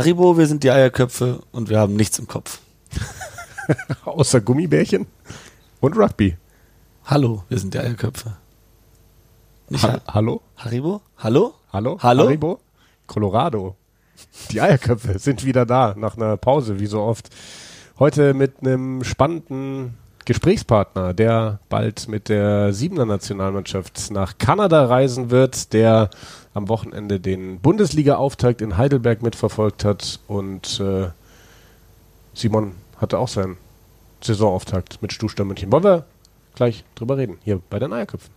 Haribo, wir sind die Eierköpfe und wir haben nichts im Kopf. Außer Gummibärchen und Rugby. Hallo, wir sind die Eierköpfe. Nicht Ha Hallo? Haribo? Hallo? Hallo? Hallo? Haribo? Colorado. Die Eierköpfe sind wieder da nach einer Pause, wie so oft. Heute mit einem spannenden Gesprächspartner, der bald mit der Siebener Nationalmannschaft nach Kanada reisen wird, der am Wochenende den Bundesliga-Auftakt in Heidelberg mitverfolgt hat und äh, Simon hatte auch seinen Saisonauftakt mit Stuttgart München. Wollen wir gleich drüber reden, hier bei den Eierköpfen.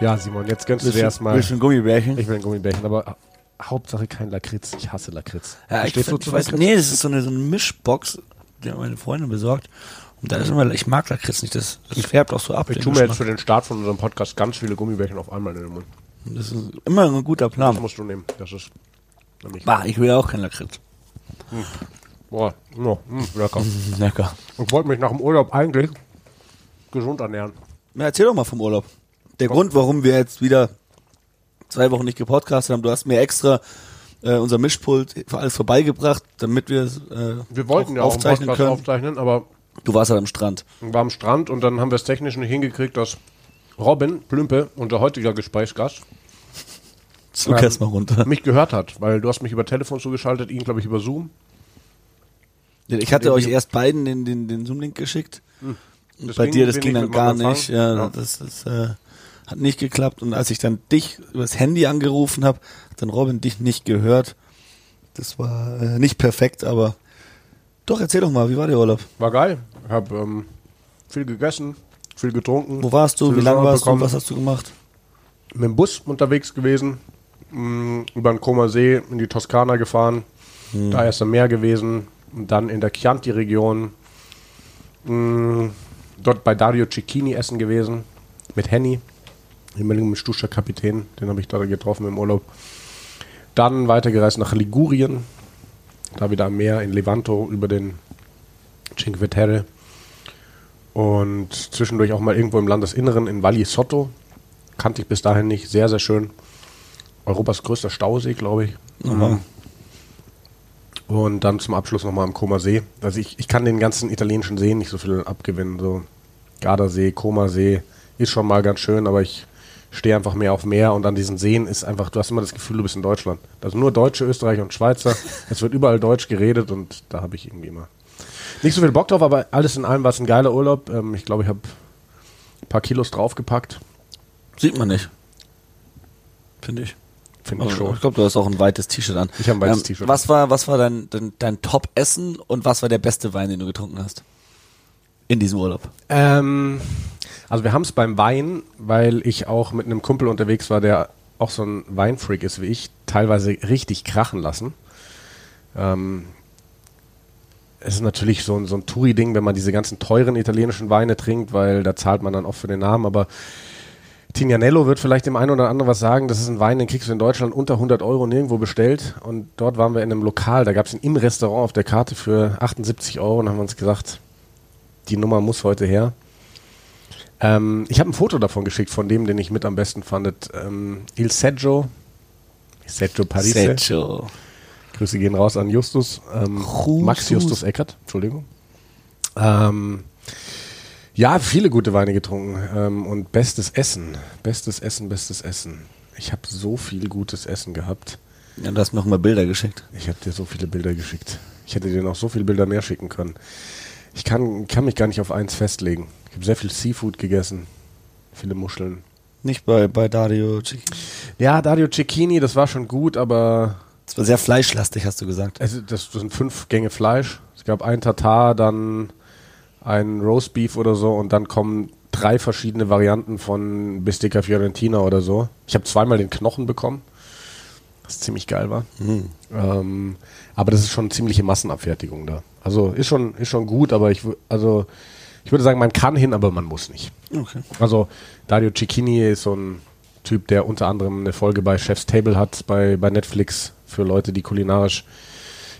Ja, Simon, jetzt gönnst du dir erstmal. Willst du ein Gummibärchen? Ich will ein Gummibärchen, aber Hauptsache kein Lakritz. Ich hasse Lakritz. Ja, ich, ich zu weiß, nee, das ist so eine, so eine Mischbox, die meine Freundin besorgt. Und da ist immer, ich mag Lakritz nicht, das, das färbt auch so ab. Ich tue mir jetzt für den Start von unserem Podcast ganz viele Gummibärchen auf einmal in den Mund. Das ist immer ein guter Das Plan. musst du nehmen. Das ist nämlich. Bah, ich will auch kein Lakritz. Boah, no, mm, lecker. Lecker. Ich wollte mich nach dem Urlaub eigentlich gesund ernähren. Ja, erzähl doch mal vom Urlaub. Der Grund, warum wir jetzt wieder zwei Wochen nicht gepodcastet haben, du hast mir extra äh, unser Mischpult für alles vorbeigebracht, damit wir es äh, Wir wollten auch ja auch aufzeichnen können. aufzeichnen, aber Du warst halt am Strand. war am Strand und dann haben wir es technisch nicht hingekriegt, dass Robin Plümpe, unser heutiger Gesprächsgast, Zug Ähm, mal runter. mich gehört hat, weil du hast mich über Telefon zugeschaltet, ihn glaube ich über Zoom. Ich hatte euch erst beiden den, den, den Zoom-Link geschickt. Das bei dir, das ging dann gar nicht. Ja, Ja. das, das äh, hat nicht geklappt. Und als ich dann dich übers Handy angerufen habe, hat dann Robin dich nicht gehört. Das war äh, nicht perfekt, aber doch, erzähl doch mal, wie war der Urlaub? War geil. Ich habe ähm, viel gegessen, viel getrunken. Wo warst du? Wie lange warst bekommen. du? Was hast du gemacht? mit dem Bus unterwegs gewesen, mh, über den Comer See in die Toskana gefahren, da erst am Meer gewesen, dann in der Chianti-Region, mh, dort bei Dario Cecchini essen gewesen, mit Henny, ehemaligen Stuscher Kapitän, den habe ich da getroffen im Urlaub. Dann weitergereist nach Ligurien, da wieder am Meer in Levanto über den Cinque Terre und zwischendurch auch mal irgendwo im Landesinneren in Valli Sotto, kannte ich bis dahin nicht. Sehr, sehr schön. Europas größter Stausee, glaube ich. Mhm. Und dann zum Abschluss nochmal am Comer See. Also ich, ich kann den ganzen italienischen Seen nicht so viel abgewinnen. So Gardasee, Comer See ist schon mal ganz schön, aber ich stehe einfach mehr auf Meer und an diesen Seen ist einfach, du hast immer das Gefühl, du bist in Deutschland. Also nur Deutsche, Österreicher und Schweizer. es wird überall Deutsch geredet und da habe ich irgendwie immer nicht so viel Bock drauf, aber alles in allem war es ein geiler Urlaub. Ähm, ich glaube, ich habe ein paar Kilos draufgepackt. Sieht man nicht. Finde ich. Finde ich Ich schon. glaube, du hast auch ein weites T-Shirt an. Ich habe ein weites T-Shirt. Was war, was war dein, dein, dein Top-Essen und was war der beste Wein, den du getrunken hast? In diesem Urlaub. Ähm, also wir haben es beim Wein, weil ich auch mit einem Kumpel unterwegs war, der auch so ein Weinfreak ist wie ich, teilweise richtig krachen lassen. Ähm, es ist natürlich so ein, so ein Touri-Ding, wenn man diese ganzen teuren italienischen Weine trinkt, weil da zahlt man dann oft für den Namen, aber Tignanello wird vielleicht dem einen oder anderen was sagen, das ist ein Wein, den kriegst du in Deutschland unter 100 Euro nirgendwo bestellt und dort waren wir in einem Lokal, da gab es ihn im Restaurant auf der Karte für 78 Euro und haben uns gesagt, die Nummer muss heute her. Ähm, ich habe ein Foto davon geschickt, von dem, den ich mit am besten fandet. Ähm, Il Seggio. Seggio Parise. Sergio. Grüße gehen raus an Justus. Ähm. Max Justus Eckert, Entschuldigung. Ähm, ja, viele gute Weine getrunken. Ähm, und bestes Essen. Bestes Essen, bestes Essen. Ich habe so viel gutes Essen gehabt. Ja, du hast mir auch mal Bilder geschickt. Ich habe dir so viele Bilder geschickt. Ich hätte dir noch so viele Bilder mehr schicken können. Ich kann, kann mich gar nicht auf eins festlegen. Ich habe sehr viel Seafood gegessen. Viele Muscheln. Nicht bei, bei Dario Cicchi. Ja, Dario Cecchini, das war schon gut, aber Das war sehr fleischlastig, hast du gesagt. es, das, das sind fünf Gänge Fleisch. Es gab ein Tatar, dann ein Roastbeef oder so und dann kommen drei verschiedene Varianten von Bistecca Fiorentina oder so. Ich habe zweimal den Knochen bekommen, was ziemlich geil war. Ähm, aber das ist schon eine ziemliche Massenabfertigung da. Also ist schon, ist schon gut, aber ich, also, ich würde sagen, man kann hin, aber man muss nicht. Okay. Also Dario Cecchini ist so ein Typ, der unter anderem eine Folge bei Chef's Table hat bei, bei Netflix. für Leute, die kulinarisch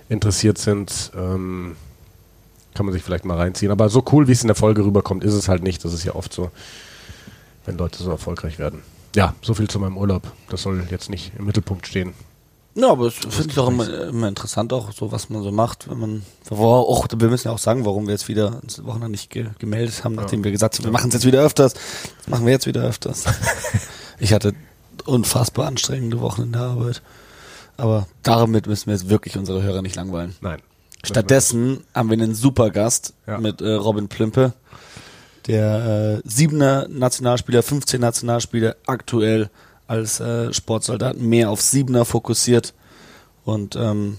interessiert sind. Ähm, kann man sich vielleicht mal reinziehen. Aber so cool, wie es in der Folge rüberkommt, ist es halt nicht. Das ist ja oft so, wenn Leute so erfolgreich werden. Ja, so viel zu meinem Urlaub. Das soll jetzt nicht im Mittelpunkt stehen. Ja, aber das finde ich auch immer, immer, interessant, auch so, was man so macht, wenn man, auch, wir müssen ja auch sagen, warum wir jetzt wieder uns Wochen nicht ge gemeldet haben, nachdem ja. wir gesagt haben, wir machen es jetzt wieder öfters. Das machen wir jetzt wieder öfters. ich hatte unfassbar anstrengende Wochen in der Arbeit. Aber damit müssen wir jetzt wirklich unsere Hörer nicht langweilen. Nein. Stattdessen haben wir einen super Gast ja. mit äh, Robin Plimpe, der äh, siebener Nationalspieler, 15 Nationalspieler, aktuell als äh, Sportsoldat mehr auf Siebener fokussiert. Und ähm,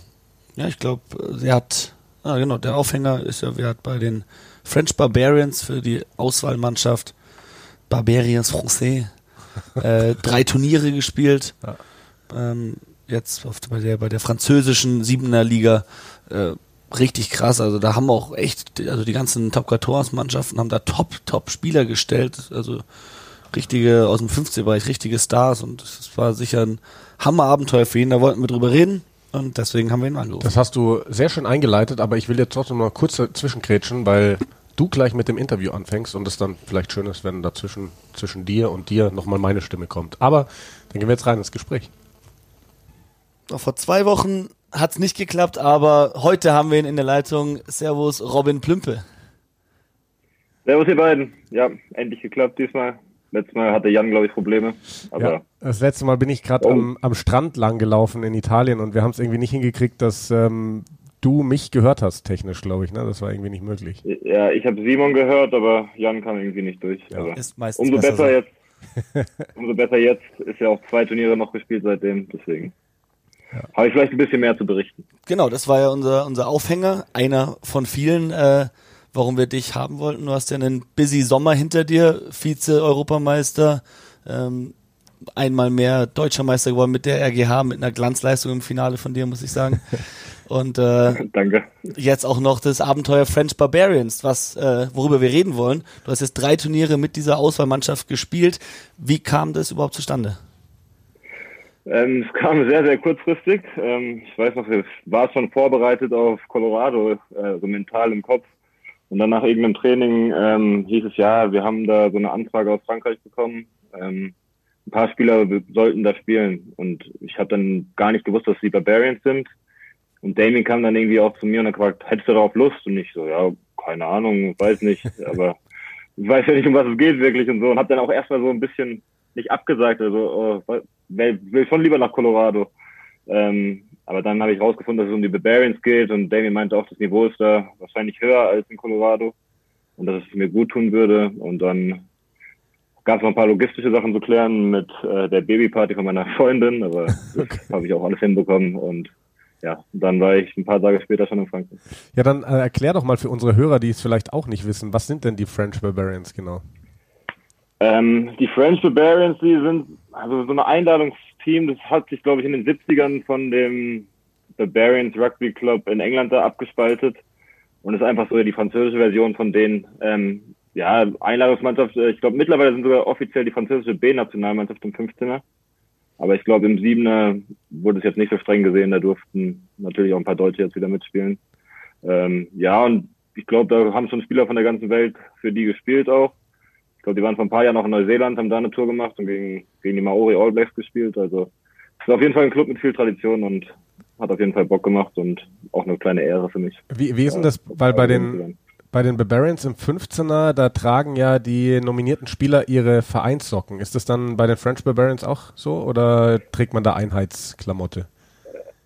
ja, ich glaube, er hat, ah, genau, der Aufhänger ist ja, er hat bei den French Barbarians für die Auswahlmannschaft Barbarians Français äh, drei Turniere gespielt. Ja. Ähm, jetzt bei, der, bei der französischen Siebener Liga äh, richtig krass. Also da haben auch echt, also die ganzen Top 14 Mannschaften haben da Top, Top Spieler gestellt. Also richtige, aus dem 15-Bereich, richtige Stars und es war sicher ein Hammerabenteuer für ihn, da wollten wir drüber reden und deswegen haben wir ihn angerufen. Das hast du sehr schön eingeleitet, aber ich will jetzt trotzdem mal kurz zwischenkrätschen, weil du gleich mit dem Interview anfängst und es dann vielleicht schön ist, wenn dazwischen zwischen dir und dir nochmal meine Stimme kommt. Aber dann gehen wir jetzt rein ins Gespräch. Vor zwei Wochen hat es nicht geklappt, aber heute haben wir ihn in der Leitung. Servus, Robin Plümpe. Servus, ihr beiden. Ja, endlich geklappt diesmal. Letztes Mal hatte Jan, glaube ich, Probleme. ja, das letzte Mal bin ich gerade oh. am, am, Strand lang gelaufen in Italien und wir haben es irgendwie nicht hingekriegt, dass ähm, du mich gehört hast, technisch, glaube ich. Ne? Das war irgendwie nicht möglich. Ja, ich habe Simon gehört, aber Jan kam irgendwie nicht durch. Ja. Also ist meistens umso besser, besser jetzt. umso besser jetzt. Ist ja auch zwei Turniere noch gespielt seitdem, deswegen. Ja. Habe ich vielleicht ein bisschen mehr zu berichten. Genau, das war ja unser, unser Aufhänger, einer von vielen. Äh, warum wir dich haben wollten. Du hast ja einen busy Sommer hinter dir, Vize-Europameister, ähm, einmal mehr Deutscher Meister geworden mit der RGH, mit einer Glanzleistung im Finale von dir, muss ich sagen. Und äh, Danke. jetzt auch noch das Abenteuer French Barbarians, was äh, worüber wir reden wollen. Du hast jetzt drei Turniere mit dieser Auswahlmannschaft gespielt. Wie kam das überhaupt zustande? Ähm, es kam sehr, sehr kurzfristig. Ähm, ich weiß noch, ich war schon vorbereitet auf Colorado, äh, so mental im Kopf. Und dann nach irgendeinem Training ähm, hieß es ja, wir haben da so eine Anfrage aus Frankreich bekommen. Ähm, ein paar Spieler sollten da spielen. Und ich habe dann gar nicht gewusst, dass die Barbarians sind. Und Damien kam dann irgendwie auch zu mir und hat gefragt, hättest du darauf Lust? Und ich so, ja, keine Ahnung, weiß nicht. Aber ich weiß ja nicht, um was es geht wirklich und so. Und habe dann auch erstmal so ein bisschen nicht abgesagt. Also oh, will, will schon lieber nach Colorado. Ähm, aber dann habe ich rausgefunden, dass es um die Barbarians geht und Damien meinte auch, das Niveau ist da wahrscheinlich höher als in Colorado und dass es mir gut tun würde. Und dann gab es noch ein paar logistische Sachen zu klären mit äh, der Babyparty von meiner Freundin, aber okay. das habe ich auch alles hinbekommen und ja, dann war ich ein paar Tage später schon in Frankfurt. Ja, dann äh, erklär doch mal für unsere Hörer, die es vielleicht auch nicht wissen, was sind denn die French Barbarians genau? Ähm, die French Barbarians, die sind also so eine Einladungs Team, das hat sich, glaube ich, in den 70ern von dem Barbarians Rugby Club in England da abgespaltet und ist einfach so die französische Version von denen. Ähm, ja, Einladungsmannschaft, äh, ich glaube mittlerweile sind sogar offiziell die französische B-Nationalmannschaft im 15er. Aber ich glaube, im Siebener wurde es jetzt nicht so streng gesehen, da durften natürlich auch ein paar Deutsche jetzt wieder mitspielen. Ähm, ja, und ich glaube, da haben schon Spieler von der ganzen Welt für die gespielt auch glaube, die waren vor ein paar Jahren noch in Neuseeland, haben da eine Tour gemacht und gegen, gegen die Maori All Blacks gespielt. Also es ist auf jeden Fall ein Club mit viel Tradition und hat auf jeden Fall Bock gemacht und auch eine kleine Ehre für mich. Wie, wie ist denn das, weil bei den, bei den Barbarians im 15er, da tragen ja die nominierten Spieler ihre Vereinssocken. Ist das dann bei den French Barbarians auch so oder trägt man da Einheitsklamotte?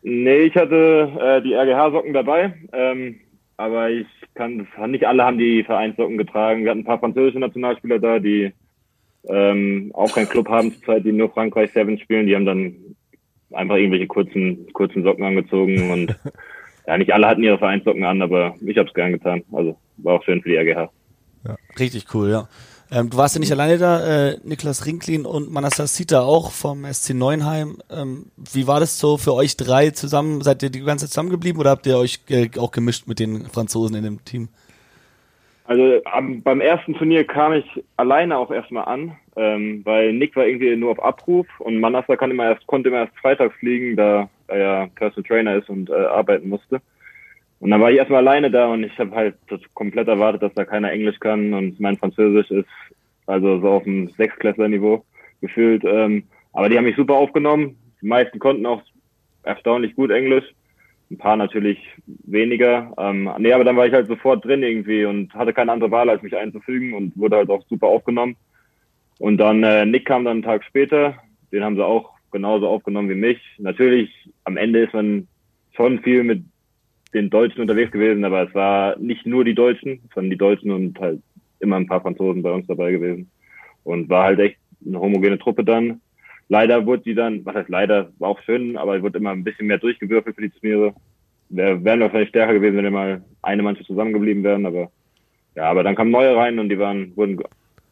Nee, ich hatte äh, die RGH-Socken dabei. Ähm, aber ich kann, nicht alle haben die Vereinssocken getragen. Wir hatten ein paar französische Nationalspieler da, die ähm, auch keinen Club haben zurzeit, die nur Frankreich Seven spielen. Die haben dann einfach irgendwelche kurzen, kurzen Socken angezogen und ja, nicht alle hatten ihre Vereinssocken an, aber ich habe es gern getan. Also war auch schön für die RGH. Ja. Richtig cool, ja. Ähm, du warst ja nicht alleine da, äh, Niklas Rinklin und Manassas Sita auch vom SC Neuenheim. Ähm, wie war das so für euch drei zusammen? Seid ihr die ganze Zeit zusammengeblieben oder habt ihr euch äh, auch gemischt mit den Franzosen in dem Team? Also am, beim ersten Turnier kam ich alleine auch erstmal an, ähm, weil Nick war irgendwie nur auf Abruf und Manassa kann immer erst, konnte immer erst freitags fliegen, da er ja Personal Trainer ist und äh, arbeiten musste. Und dann war ich erstmal alleine da und ich habe halt komplett erwartet, dass da keiner Englisch kann und mein Französisch ist also so auf dem Sechsklässler-Niveau gefühlt. Ähm, aber die haben mich super aufgenommen. Die meisten konnten auch erstaunlich gut Englisch. Ein paar natürlich weniger. Ähm, nee, aber dann war ich halt sofort drin irgendwie und hatte keine andere Wahl, als mich einzufügen und wurde halt auch super aufgenommen. Und dann äh, Nick kam dann einen Tag später. Den haben sie auch genauso aufgenommen wie mich. Natürlich, am Ende ist man schon viel mit den Deutschen unterwegs gewesen, aber es war nicht nur die Deutschen, sondern die Deutschen und halt immer ein paar Franzosen bei uns dabei gewesen. Und war halt echt eine homogene Truppe dann. Leider wurde die dann, was heißt leider, war auch schön, aber wurde immer ein bisschen mehr durchgewürfelt für die Turniere. Wären wir wahrscheinlich stärker gewesen, wenn wir mal eine Mannschaft zusammengeblieben wären, aber ja, aber dann kamen neue rein und die waren, wurden,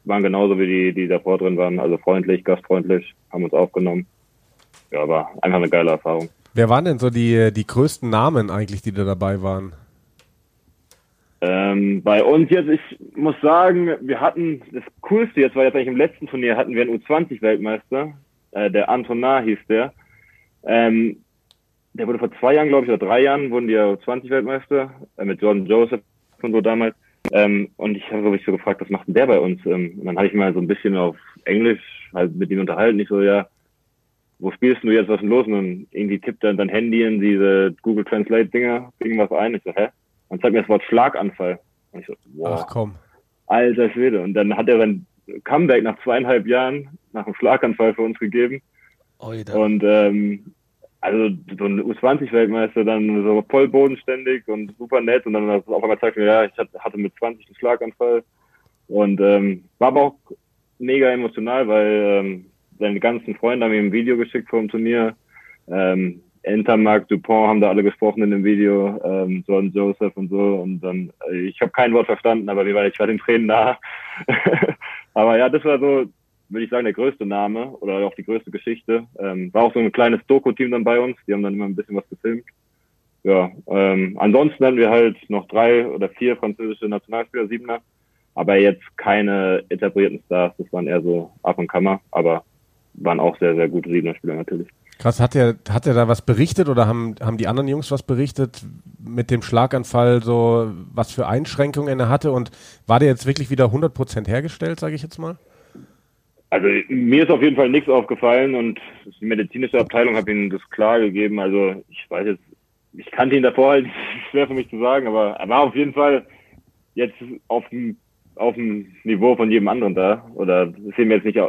waren genauso wie die, die davor drin waren, also freundlich, gastfreundlich, haben uns aufgenommen. Ja, war einfach eine geile Erfahrung. Wer waren denn so die, die größten Namen eigentlich, die da dabei waren? Ähm, bei uns jetzt, ich muss sagen, wir hatten, das Coolste jetzt war jetzt eigentlich im letzten Turnier, hatten wir einen U20-Weltmeister, äh, der Antonar hieß der. Ähm, der wurde vor zwei Jahren, glaube ich, oder drei Jahren, wurden die ja U20-Weltmeister, äh, mit Jordan Joseph und so damals. Ähm, und ich habe mich so gefragt, was macht denn der bei uns? Ähm, und dann habe ich mal so ein bisschen auf Englisch halt mit ihm unterhalten. Ich so, ja, wo spielst du jetzt, was ist denn los? Und dann irgendwie tippt er dein Handy in diese Google Translate Dinger, irgendwas ein. Ich so, hä? und zeigt mir das Wort Schlaganfall. Und ich so, wow. Ach komm. Alter Schwede. Und dann hat er sein Comeback nach zweieinhalb Jahren nach einem Schlaganfall für uns gegeben. Oida. Und ähm, also so ein U20-Weltmeister dann so voll bodenständig und super nett und dann auf einmal zeigt mir, ja, ich hatte mit 20 einen Schlaganfall und ähm, war aber auch mega emotional, weil ähm, seine ganzen Freunde haben ihm ein Video geschickt vor dem Turnier. Ähm, Entermark, Dupont haben da alle gesprochen in dem Video, ähm, John Joseph und so. Und dann, äh, ich habe kein Wort verstanden, aber war ich war den Tränen nah. aber ja, das war so, würde ich sagen, der größte Name oder auch die größte Geschichte. Ähm, war auch so ein kleines Doku-Team dann bei uns, die haben dann immer ein bisschen was gefilmt. Ja, ähm, ansonsten hatten wir halt noch drei oder vier französische Nationalspieler, Siebener, aber jetzt keine etablierten Stars, das waren eher so Ab und Kammer, aber waren auch sehr, sehr gute Siebener Spieler natürlich. Krass, hat er, hat er da was berichtet oder haben, haben die anderen Jungs was berichtet mit dem Schlaganfall, so was für Einschränkungen er hatte und war der jetzt wirklich wieder 100% hergestellt, sage ich jetzt mal? Also mir ist auf jeden Fall nichts aufgefallen und die medizinische Abteilung hat ihnen das klar gegeben. Also ich weiß jetzt, ich kannte ihn davor halt, schwer für mich zu sagen, aber er war auf jeden Fall jetzt auf dem, auf dem Niveau von jedem anderen da. Oder ist ihm jetzt nicht,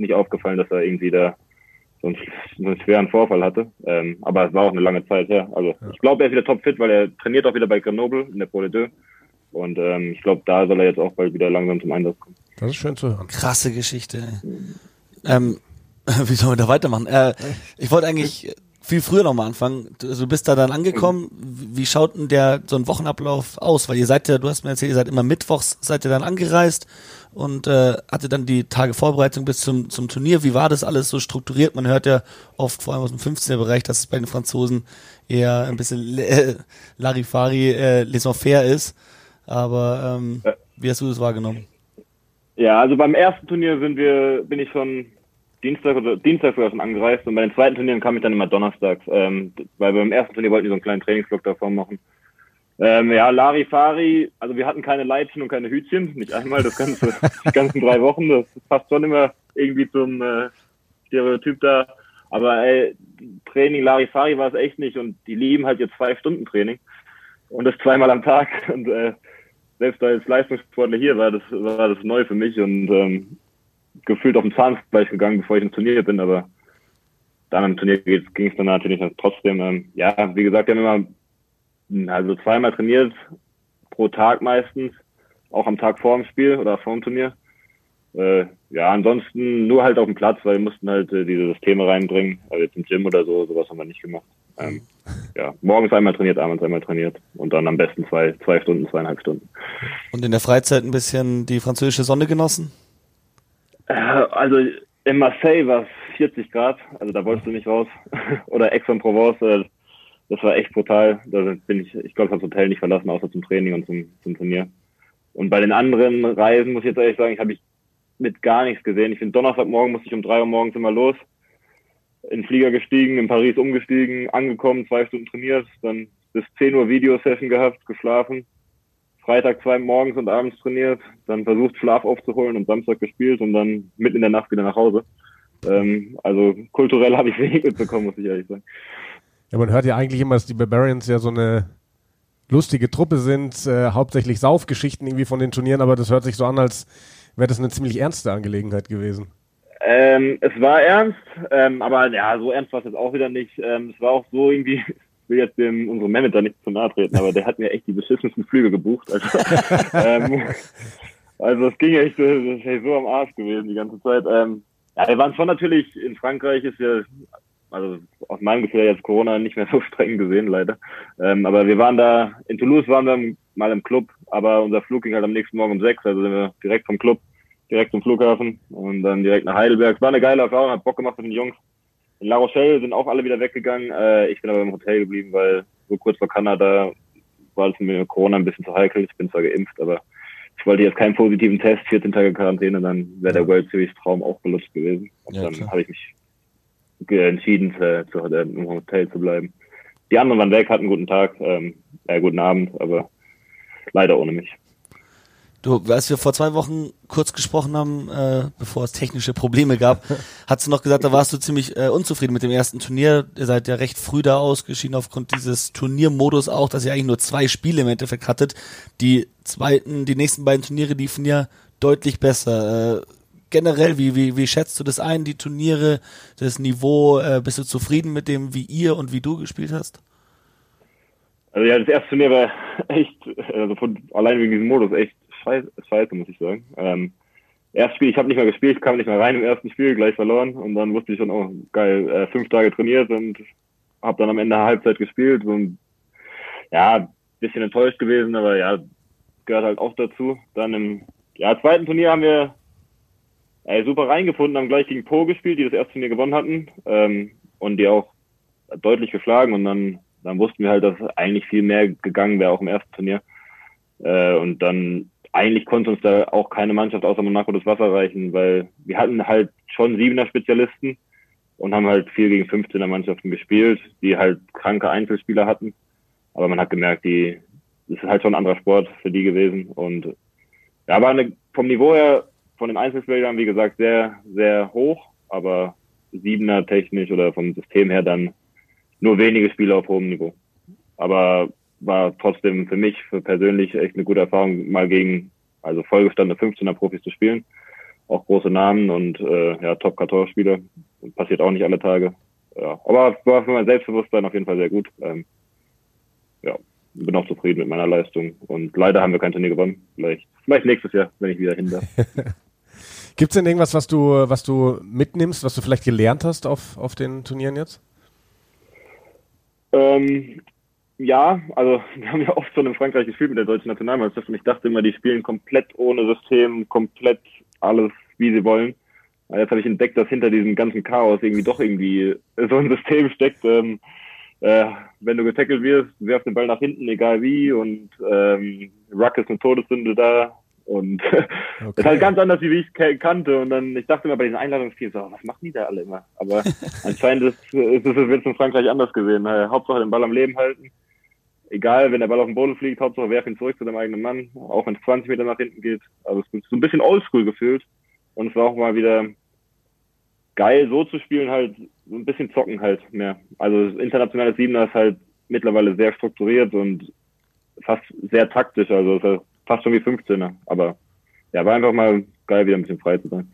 nicht aufgefallen, dass er irgendwie da so einen, so einen schweren Vorfall hatte. Ähm, aber es war auch eine lange Zeit her. Also ja. ich glaube, er ist wieder topfit, weil er trainiert auch wieder bei Grenoble in der Pro de Und ähm, ich glaube, da soll er jetzt auch bald wieder langsam zum Einsatz kommen. Das ist schön zu hören. Krasse Geschichte. Ähm, wie sollen wir da weitermachen? Äh, ich wollte eigentlich viel früher noch mal anfangen. Du, du bist da dann angekommen. Wie schaut denn der so ein Wochenablauf aus? Weil ihr seid ja, du hast mir erzählt, ihr seid immer mittwochs, seid ihr dann angereist und äh, hatte dann die Tage Vorbereitung bis zum, zum Turnier. Wie war das alles so strukturiert? Man hört ja oft, vor allem aus dem 15er-Bereich, dass es bei den Franzosen eher ein bisschen äh, Larifari, äh, laissez-faire ist. Aber ähm, wie hast du das wahrgenommen? Ja, also beim ersten Turnier sind wir, bin ich schon Dienstag oder Dienstag sogar schon angereist und bei den zweiten Turnieren kam ich dann immer donnerstags, ähm, weil beim ersten Turnier wollten wir so einen kleinen Trainingsblock davor machen. Ähm, ja, Larifari, also wir hatten keine Leitchen und keine Hütchen, nicht einmal das ganze, die ganzen drei Wochen, das passt schon immer irgendwie zum äh, Stereotyp da. Aber ey, Training Larifari war es echt nicht und die lieben halt jetzt zwei Stunden Training und das zweimal am Tag und äh, selbst als Leistungssportler hier war das war das neu für mich und ähm, gefühlt auf den Zahnfleisch gegangen, bevor ich ins Turnier bin, aber dann im Turnier ging es dann natürlich trotzdem. Ähm, ja, wie gesagt, wir haben immer also zweimal trainiert pro Tag meistens, auch am Tag vor dem Spiel oder vor dem Turnier. Äh, ja, ansonsten nur halt auf dem Platz, weil wir mussten halt äh, diese Systeme reinbringen, also jetzt im Gym oder so, sowas haben wir nicht gemacht. Ähm, ja, morgens einmal trainiert, abends einmal trainiert und dann am besten zwei, zwei Stunden, zweieinhalb Stunden. Und in der Freizeit ein bisschen die französische Sonne genossen? Äh, also in Marseille war es 40 Grad, also da wolltest du nicht raus. Oder Aix-en-Provence, äh, das war echt brutal. Da bin ich, ich glaube, ich habe das Hotel nicht verlassen, außer zum Training und zum, zum Turnier. Und bei den anderen Reisen muss ich jetzt ehrlich sagen, ich habe ich mit gar nichts gesehen. Ich bin Donnerstagmorgen musste ich um drei Uhr morgens immer los. in den Flieger gestiegen, in Paris umgestiegen, angekommen, zwei Stunden trainiert, dann bis 10 Uhr Videosession gehabt, geschlafen. Freitag zwei morgens und abends trainiert, dann versucht Schlaf aufzuholen und Samstag gespielt und dann mitten in der Nacht wieder nach Hause. Ähm, also kulturell habe ich wenig mitbekommen, muss ich ehrlich sagen. Ja, man hört ja eigentlich immer, dass die Barbarians ja so eine lustige Truppe sind, äh, hauptsächlich Saufgeschichten irgendwie von den Turnieren, aber das hört sich so an, als wäre das eine ziemlich ernste Angelegenheit gewesen. Ähm, es war ernst, ähm, aber ja, so ernst war es jetzt auch wieder nicht. Ähm, es war auch so irgendwie, ich will jetzt dem unserem Manager nicht zu nahe treten, aber der hat mir echt die beschissensten Flüge gebucht. Also, ähm, also es ging echt, das ist echt so am Arsch gewesen die ganze Zeit. Ähm, ja, wir waren schon natürlich in Frankreich, ist ja also aus meinem Gefühl jetzt Corona nicht mehr so streng gesehen, leider. Ähm, aber wir waren da, in Toulouse waren wir mal im Club, aber unser Flug ging halt am nächsten Morgen um sechs, also sind wir direkt vom Club, direkt zum Flughafen und dann direkt nach Heidelberg. Es war eine geile Erfahrung, hat Bock gemacht mit den Jungs. In La Rochelle sind auch alle wieder weggegangen. Äh, ich bin aber im Hotel geblieben, weil so kurz vor Kanada war es mir Corona ein bisschen zu heikel. Ich bin zwar geimpft, aber ich wollte jetzt keinen positiven Test, 14 Tage Quarantäne, dann wäre der World Series Traum auch gelöst gewesen. Und ja, dann habe ich mich entschieden, zu, zu, äh, im Hotel zu bleiben. Die anderen waren weg, hatten einen guten Tag, ähm, äh, guten Abend, aber leider ohne mich. Du, als wir vor zwei Wochen kurz gesprochen haben, äh, bevor es technische Probleme gab, hast du noch gesagt, da warst du ziemlich äh, unzufrieden mit dem ersten Turnier. Ihr seid ja recht früh da ausgeschieden aufgrund dieses Turniermodus auch, dass ihr eigentlich nur zwei Spiele im Endeffekt hattet. Die zweiten, die nächsten beiden Turniere liefen ja deutlich besser. Äh, generell, wie, wie, wie schätzt du das ein, die Turniere, das Niveau? Äh, bist du zufrieden mit dem, wie ihr und wie du gespielt hast? Also ja, das erste Turnier war echt, also von, allein wegen diesem Modus, echt scheiße, scheiße muss ich sagen. Ähm, erstes Spiel, ich habe nicht mehr gespielt, kam nicht mehr rein im ersten Spiel, gleich verloren und dann wusste ich schon, oh geil, äh, fünf Tage trainiert und habe dann am Ende Halbzeit gespielt und ja, bisschen enttäuscht gewesen, aber ja, gehört halt auch dazu. Dann im ja, zweiten Turnier haben wir ey, super reingefunden, haben gleich gegen Po gespielt, die das erste Turnier gewonnen hatten ähm, und die auch deutlich geschlagen und dann, dann wussten wir halt, dass eigentlich viel mehr gegangen wäre auch im ersten Turnier. Äh, und dann eigentlich konnte uns da auch keine Mannschaft außer Monaco das Wasser reichen, weil wir hatten halt schon siebener Spezialisten und haben halt viel gegen 15er Mannschaften gespielt, die halt kranke Einzelspieler hatten. Aber man hat gemerkt, die, das ist halt schon ein anderer Sport für die gewesen. Und ja, aber eine, vom Niveau her von den Einzelspielern, wie gesagt, sehr, sehr hoch, aber Siebener technisch oder vom System her dann nur wenige Spieler auf hohem Niveau. Aber war trotzdem für mich, für persönlich echt eine gute Erfahrung, mal gegen also vollgestandene 15er Profis zu spielen. Auch große Namen und äh, ja, Top-14-Spieler. Passiert auch nicht alle Tage. Ja, aber war für mein Selbstbewusstsein auf jeden Fall sehr gut. Ähm, ja, bin auch zufrieden mit meiner Leistung. Und leider haben wir kein Turnier gewonnen. Vielleicht, vielleicht nächstes Jahr, wenn ich wieder hin darf. Gibt es denn irgendwas, was du, was du mitnimmst, was du vielleicht gelernt hast auf, auf den Turnieren jetzt? Ähm, ja, also wir haben ja oft schon in Frankreich gespielt mit der deutschen Nationalmannschaft und ich dachte immer, die spielen komplett ohne System, komplett alles, wie sie wollen. Aber jetzt habe ich entdeckt, dass hinter diesem ganzen Chaos irgendwie doch irgendwie so ein System steckt. Ähm, äh, wenn du getackelt wirst, wirf den Ball nach hinten, egal wie, und ähm, Ruck ist eine Todessünde da, und okay. das ist halt ganz anders, wie ich kannte. Und dann, ich dachte immer bei diesen Einladungsspielen so, was machen die da alle immer? Aber anscheinend ist, ist es jetzt in Frankreich anders gesehen. Hauptsache den Ball am Leben halten. Egal, wenn der Ball auf den Boden fliegt, Hauptsache werf ihn zurück zu deinem eigenen Mann, auch wenn es 20 Meter nach hinten geht. Also es ist so ein bisschen oldschool gefühlt. Und es war auch mal wieder geil, so zu spielen, halt so ein bisschen zocken halt mehr. Also das internationale Siebener ist halt mittlerweile sehr strukturiert und fast sehr taktisch. Also es ist fast schon wie 15er. Aber ja, war einfach mal geil, wieder ein bisschen frei zu sein.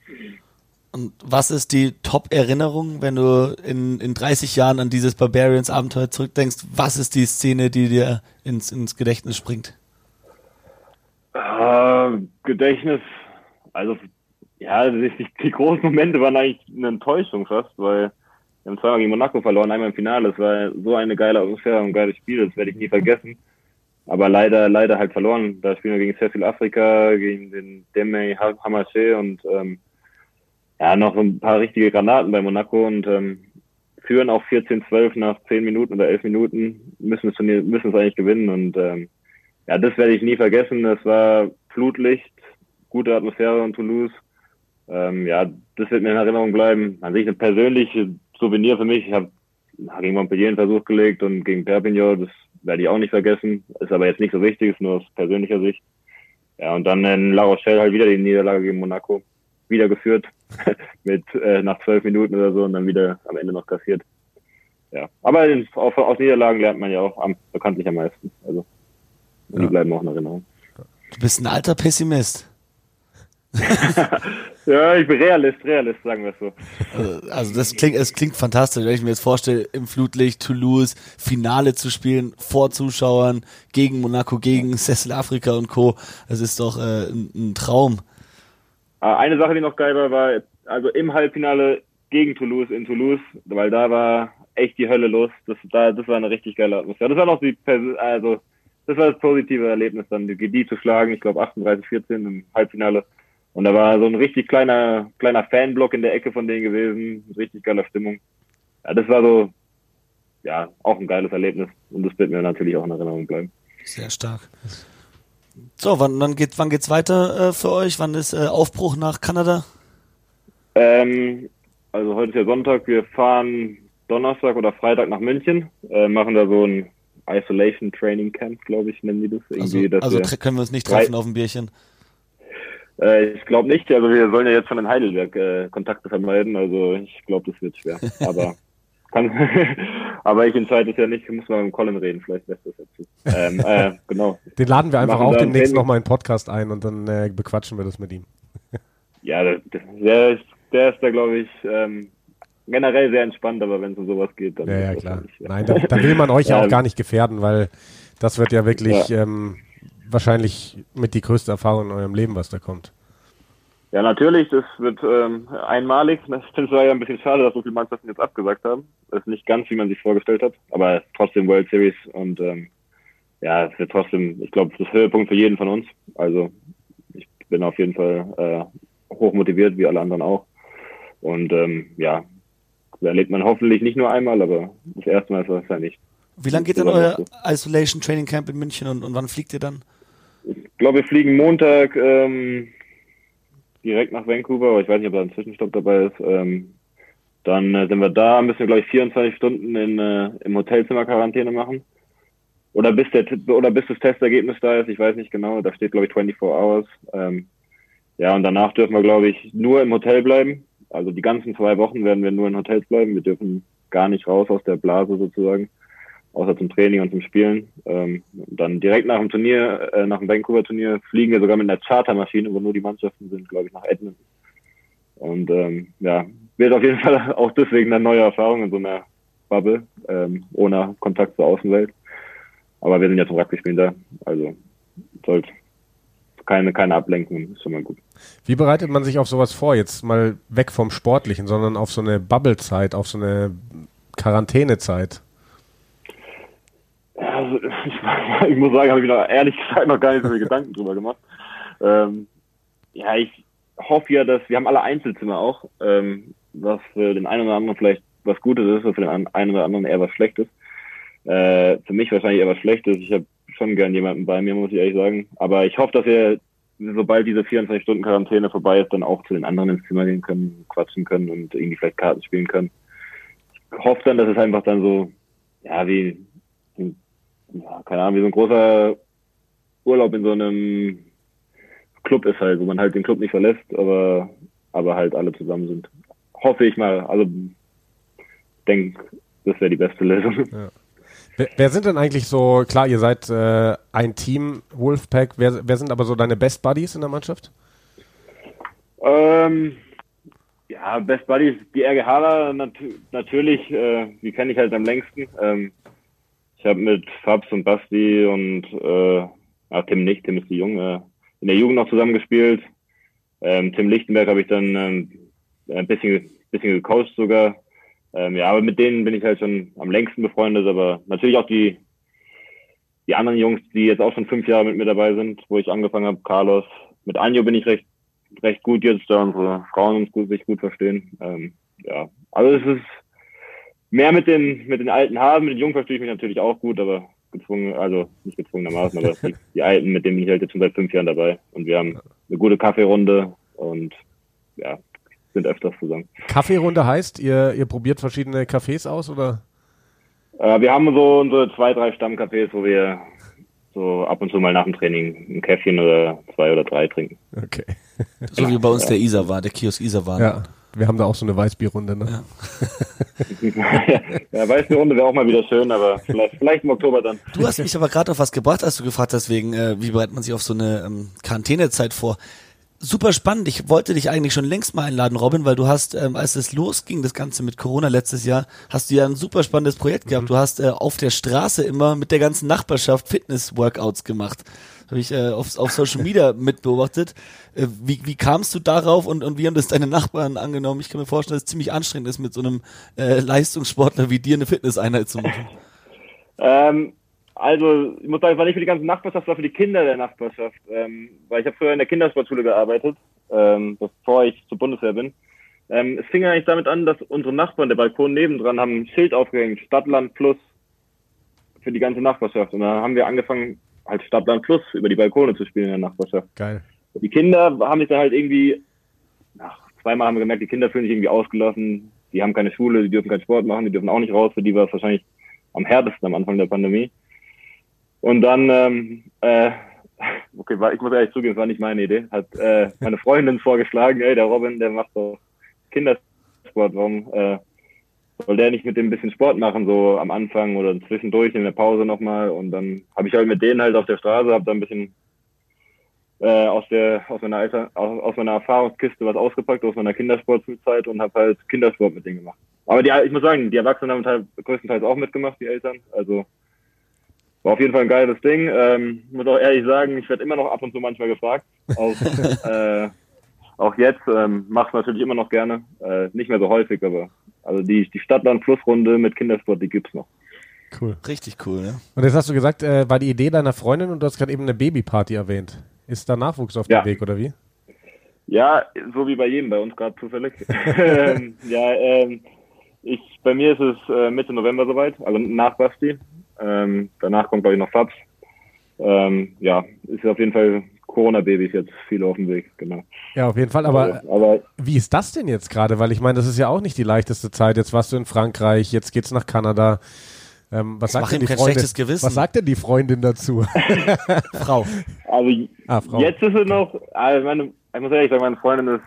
Und was ist die Top-Erinnerung, wenn du in, in 30 Jahren an dieses Barbarians-Abenteuer zurückdenkst? Was ist die Szene, die dir ins, ins Gedächtnis springt? Uh, Gedächtnis, also ja, die, die, großen Momente waren eigentlich eine Enttäuschung fast, weil wir haben zweimal gegen Monaco verloren, einmal im Finale. Es war so eine geile Atmosphäre und ein geiles Spiel, das werde ich nie vergessen. Aber leider, leider halt verloren. Da spielen wir gegen Cecil Afrika, gegen den Deme Hamache und ähm, ja, noch ein paar richtige Granaten bei Monaco und ähm, führen auch 14-12 nach 10 Minuten oder 11 Minuten, müssen es, müssen es eigentlich gewinnen und ähm, ja, das werde ich nie vergessen. Das war Flutlicht, gute Atmosphäre in Toulouse. Ähm, ja, das wird mir in Erinnerung bleiben. An sich eine persönliche, Souvenir für mich. Ich habe gegen Montpellier einen Versuch gelegt und gegen Perpignan, das werde ich auch nicht vergessen. Ist aber jetzt nicht so wichtig, ist nur aus persönlicher Sicht. Ja, und dann in La Rochelle halt wieder die Niederlage gegen Monaco. Wieder geführt mit äh, nach zwölf Minuten oder so und dann wieder am Ende noch kassiert. Ja, aber auf, aus Niederlagen lernt man ja auch am, bekanntlich am meisten. Also die ja. bleiben auch in Erinnerung. Du bist ein alter Pessimist. ja, ich bin Realist, Realist, sagen wir es so. Also, also das klingt, es klingt fantastisch, wenn ich mir jetzt vorstelle, im Flutlicht Toulouse Finale zu spielen, vor Zuschauern, gegen Monaco, gegen Cecil Afrika und Co. Das ist doch äh, ein, ein, Traum. Ah, eine Sache, die noch geil war, war also im Halbfinale gegen Toulouse in Toulouse, weil da war echt die Hölle los. Das, da, das war eine richtig geile Atmosphäre. Das war noch die, also das war das positive Erlebnis dann, die GD zu schlagen. Ich glaube 38-14 im Halbfinale und da war so ein richtig kleiner, kleiner Fanblock in der Ecke von denen gewesen, richtig geiler Stimmung. Ja, das war so, ja, auch ein geiles Erlebnis und das wird mir natürlich auch in Erinnerung bleiben. Sehr stark. So, wann, wann, geht, wann geht's weiter äh, für euch? Wann ist äh, Aufbruch nach Kanada? Ähm, also heute ist ja Sonntag, wir fahren Donnerstag oder Freitag nach München, äh, machen da so ein Isolation Training Camp, glaube ich, nennen die das. Irgendwie, also, also können wir uns nicht treffen auf ein Bierchen? Äh, ich glaube nicht. Also wir sollen ja jetzt schon in Heidelberg äh, Kontakte vermeiden. Also ich glaube, das wird schwer. Aber kann, aber ich entscheide es ja nicht. Ich muss mal mit Colin reden. Vielleicht lässt das dazu. Ähm, äh, genau. Den laden wir einfach auch demnächst nochmal in Podcast ein und dann äh, bequatschen wir das mit ihm. ja, der, der, ist, der ist da, glaube ich, ähm, generell sehr entspannt, aber wenn es um sowas geht, dann. Ja, ja, klar. Nicht, ja. Nein, da, da, will man euch ja auch gar nicht gefährden, weil das wird ja wirklich ja. Ähm, wahrscheinlich mit die größte Erfahrung in eurem Leben, was da kommt. Ja, natürlich, das wird ähm, einmalig. Das war ja ein bisschen schade, dass so viele Mannschaften jetzt abgesagt haben. Das ist nicht ganz, wie man sich vorgestellt hat, aber trotzdem World Series und ähm, ja, es wird trotzdem, ich glaube, das Höhepunkt für jeden von uns. Also ich bin auf jeden Fall äh, hoch motiviert, wie alle anderen auch. Und ähm, ja, da erlebt man hoffentlich nicht nur einmal, aber das erste Mal ist es ja nicht. Wie lange geht dann euer Isolation Training Camp in München und, und wann fliegt ihr dann? Ich glaube, wir fliegen Montag ähm, direkt nach Vancouver, aber ich weiß nicht, ob da ein Zwischenstopp dabei ist. Ähm, dann äh, sind wir da, müssen wir, glaube ich, 24 Stunden in, äh, im Hotelzimmer Quarantäne machen. Oder bis, der, oder bis das Testergebnis da ist, ich weiß nicht genau, da steht, glaube ich, 24 Hours. Ähm, ja, und danach dürfen wir, glaube ich, nur im Hotel bleiben. Also die ganzen zwei Wochen werden wir nur in Hotels bleiben. Wir dürfen gar nicht raus aus der Blase sozusagen außer zum Training und zum Spielen. Ähm, dann direkt nach dem Turnier, äh, nach dem Vancouver-Turnier, fliegen wir sogar mit einer Chartermaschine, wo nur die Mannschaften sind, glaube ich, nach Edmonton. Und ähm, ja, wird auf jeden Fall auch deswegen eine neue Erfahrung in so einer Bubble, ähm, ohne Kontakt zur Außenwelt. Aber wir sind ja zum Rugby-Spielen da, also sollte keine, keine Ablenkung, ist schon mal gut. Wie bereitet man sich auf sowas vor? Jetzt mal weg vom Sportlichen, sondern auf so eine Bubble-Zeit, auf so eine Quarantänezeit? Also, ich, ich muss sagen, habe ich mir ehrlich gesagt noch gar nicht so viele Gedanken drüber gemacht. Ähm, ja, ich hoffe ja, dass wir haben alle Einzelzimmer auch, ähm, was für den einen oder anderen vielleicht was Gutes ist, oder für den einen oder anderen eher was Schlechtes. Äh, für mich wahrscheinlich eher was Schlechtes. Ich habe schon gern jemanden bei mir, muss ich ehrlich sagen. Aber ich hoffe, dass wir, sobald diese 24 Stunden Quarantäne vorbei ist, dann auch zu den anderen ins Zimmer gehen können, quatschen können und irgendwie vielleicht Karten spielen können. Ich hoffe dann, dass es einfach dann so, ja, wie ja, keine Ahnung, wie so ein großer Urlaub in so einem Club ist halt, wo man halt den Club nicht verlässt, aber, aber halt alle zusammen sind. Hoffe ich mal. Also denke, das wäre die beste Lösung. Ja. Wer, wer, sind denn eigentlich so, klar, ihr seid äh, ein Team, Wolfpack, wer, wer sind aber so deine Best Buddies in der Mannschaft? Ähm, ja, Best Buddies, die RGHler nat natürlich, äh, die kenne ich halt am längsten. Ähm, ich habe mit Fabs und Basti und äh, ach, Tim nicht, Tim ist die Junge, in der Jugend noch zusammengespielt. Ähm, Tim Lichtenberg habe ich dann ähm, ein bisschen, bisschen gecoacht sogar. Ähm, ja, aber mit denen bin ich halt schon am längsten befreundet, aber natürlich auch die, die anderen Jungs, die jetzt auch schon fünf Jahre mit mir dabei sind, wo ich angefangen habe, Carlos. Mit Anjo bin ich recht, recht gut jetzt, da unsere Frauen uns gut, sich gut verstehen. Ähm, ja, also es ist mehr mit den, mit den alten Hasen, mit den Jungen verstehe ich mich natürlich auch gut, aber gezwungen, also nicht gezwungenermaßen, aber die, die, Alten, mit denen bin ich halt jetzt schon seit fünf Jahren dabei. Und wir haben eine gute Kaffeerunde und ja, sind öfters zusammen. Kaffeerunde heißt, ihr, ihr probiert verschiedene Cafés aus oder? Äh, wir haben so unsere zwei, drei Stammcafés, wo wir so ab und zu mal nach dem Training ein Käffchen oder zwei oder drei trinken. Okay. So wie bei uns der Isa war, der Kiosk Isa war. Ja. Wir haben da auch so eine Weißbierrunde, ne? Ja, ja Weißbierrunde wäre auch mal wieder schön, aber vielleicht, vielleicht im Oktober dann. Du hast mich aber gerade auf was gebracht, als du gefragt hast, wegen, äh, wie bereitet man sich auf so eine ähm, Quarantänezeit vor. Super spannend. Ich wollte dich eigentlich schon längst mal einladen, Robin, weil du hast, ähm, als es losging, das Ganze mit Corona letztes Jahr, hast du ja ein super spannendes Projekt gehabt. Du hast äh, auf der Straße immer mit der ganzen Nachbarschaft Fitness-Workouts gemacht habe ich äh, auf, auf Social Media mitbeobachtet. Äh, wie, wie kamst du darauf und, und wie haben das deine Nachbarn angenommen? Ich kann mir vorstellen, dass es ziemlich anstrengend ist, mit so einem äh, Leistungssportler wie dir eine Fitnesseinheit zu machen. Ähm, also, ich muss sagen, es war nicht für die ganze Nachbarschaft, es war für die Kinder der Nachbarschaft. Ähm, weil ich habe früher in der Kindersportschule gearbeitet, ähm, bevor ich zur Bundeswehr bin. Ähm, es fing eigentlich damit an, dass unsere Nachbarn, der Balkon nebendran, haben ein Schild aufgehängt, Stadtland Plus für die ganze Nachbarschaft. Und dann haben wir angefangen, halt Stadtland Plus über die Balkone zu spielen in der Nachbarschaft. Geil. Die Kinder haben sich da halt irgendwie, nach zweimal haben wir gemerkt, die Kinder fühlen sich irgendwie ausgelassen, die haben keine Schule, die dürfen keinen Sport machen, die dürfen auch nicht raus, für die war es wahrscheinlich am härtesten am Anfang der Pandemie. Und dann, ähm, äh, okay, war, ich muss ehrlich zugeben, es war nicht meine Idee, hat äh, meine Freundin vorgeschlagen, ey, der Robin, der macht doch Kindersport, warum äh, soll der nicht mit dem ein bisschen Sport machen, so am Anfang oder zwischendurch in der Pause nochmal. Und dann habe ich halt mit denen halt auf der Straße, habe da ein bisschen äh, aus der aus meiner Alter, aus, aus meiner Erfahrungskiste was ausgepackt aus meiner Kindersportschulzeit und habe halt Kindersport mit denen gemacht. Aber die, ich muss sagen, die Erwachsenen haben halt größtenteils auch mitgemacht, die Eltern. Also war auf jeden Fall ein geiles Ding. Ähm, muss auch ehrlich sagen, ich werde immer noch ab und zu manchmal gefragt. Auch, äh, auch jetzt ähm, mach's natürlich immer noch gerne. Äh, nicht mehr so häufig, aber also die, die Stadtland-Flussrunde mit Kindersport, die gibt's noch. Cool. Richtig cool, ne? Und jetzt hast du gesagt, äh, war die Idee deiner Freundin und du hast gerade eben eine Babyparty erwähnt. Ist da Nachwuchs auf ja. dem Weg oder wie? Ja, so wie bei jedem bei uns gerade zufällig. Ähm, ja, ähm, ich, bei mir ist es äh, Mitte November soweit, also nach Basti. Ähm, danach kommt, glaube ich, noch Fabs. Ähm, ja, ist auf jeden Fall Corona-Babys jetzt viele auf dem Weg, genau. Ja, auf jeden Fall. Aber, also, aber wie ist das denn jetzt gerade? Weil ich meine, das ist ja auch nicht die leichteste Zeit. Jetzt warst du in Frankreich, jetzt geht's nach Kanada. Ähm, was, sagt denn die Freundin, was sagt denn die Freundin dazu? Frau. Also ah, Frau. jetzt ist es noch, also meine, ich muss ehrlich sagen, meine Freundin ist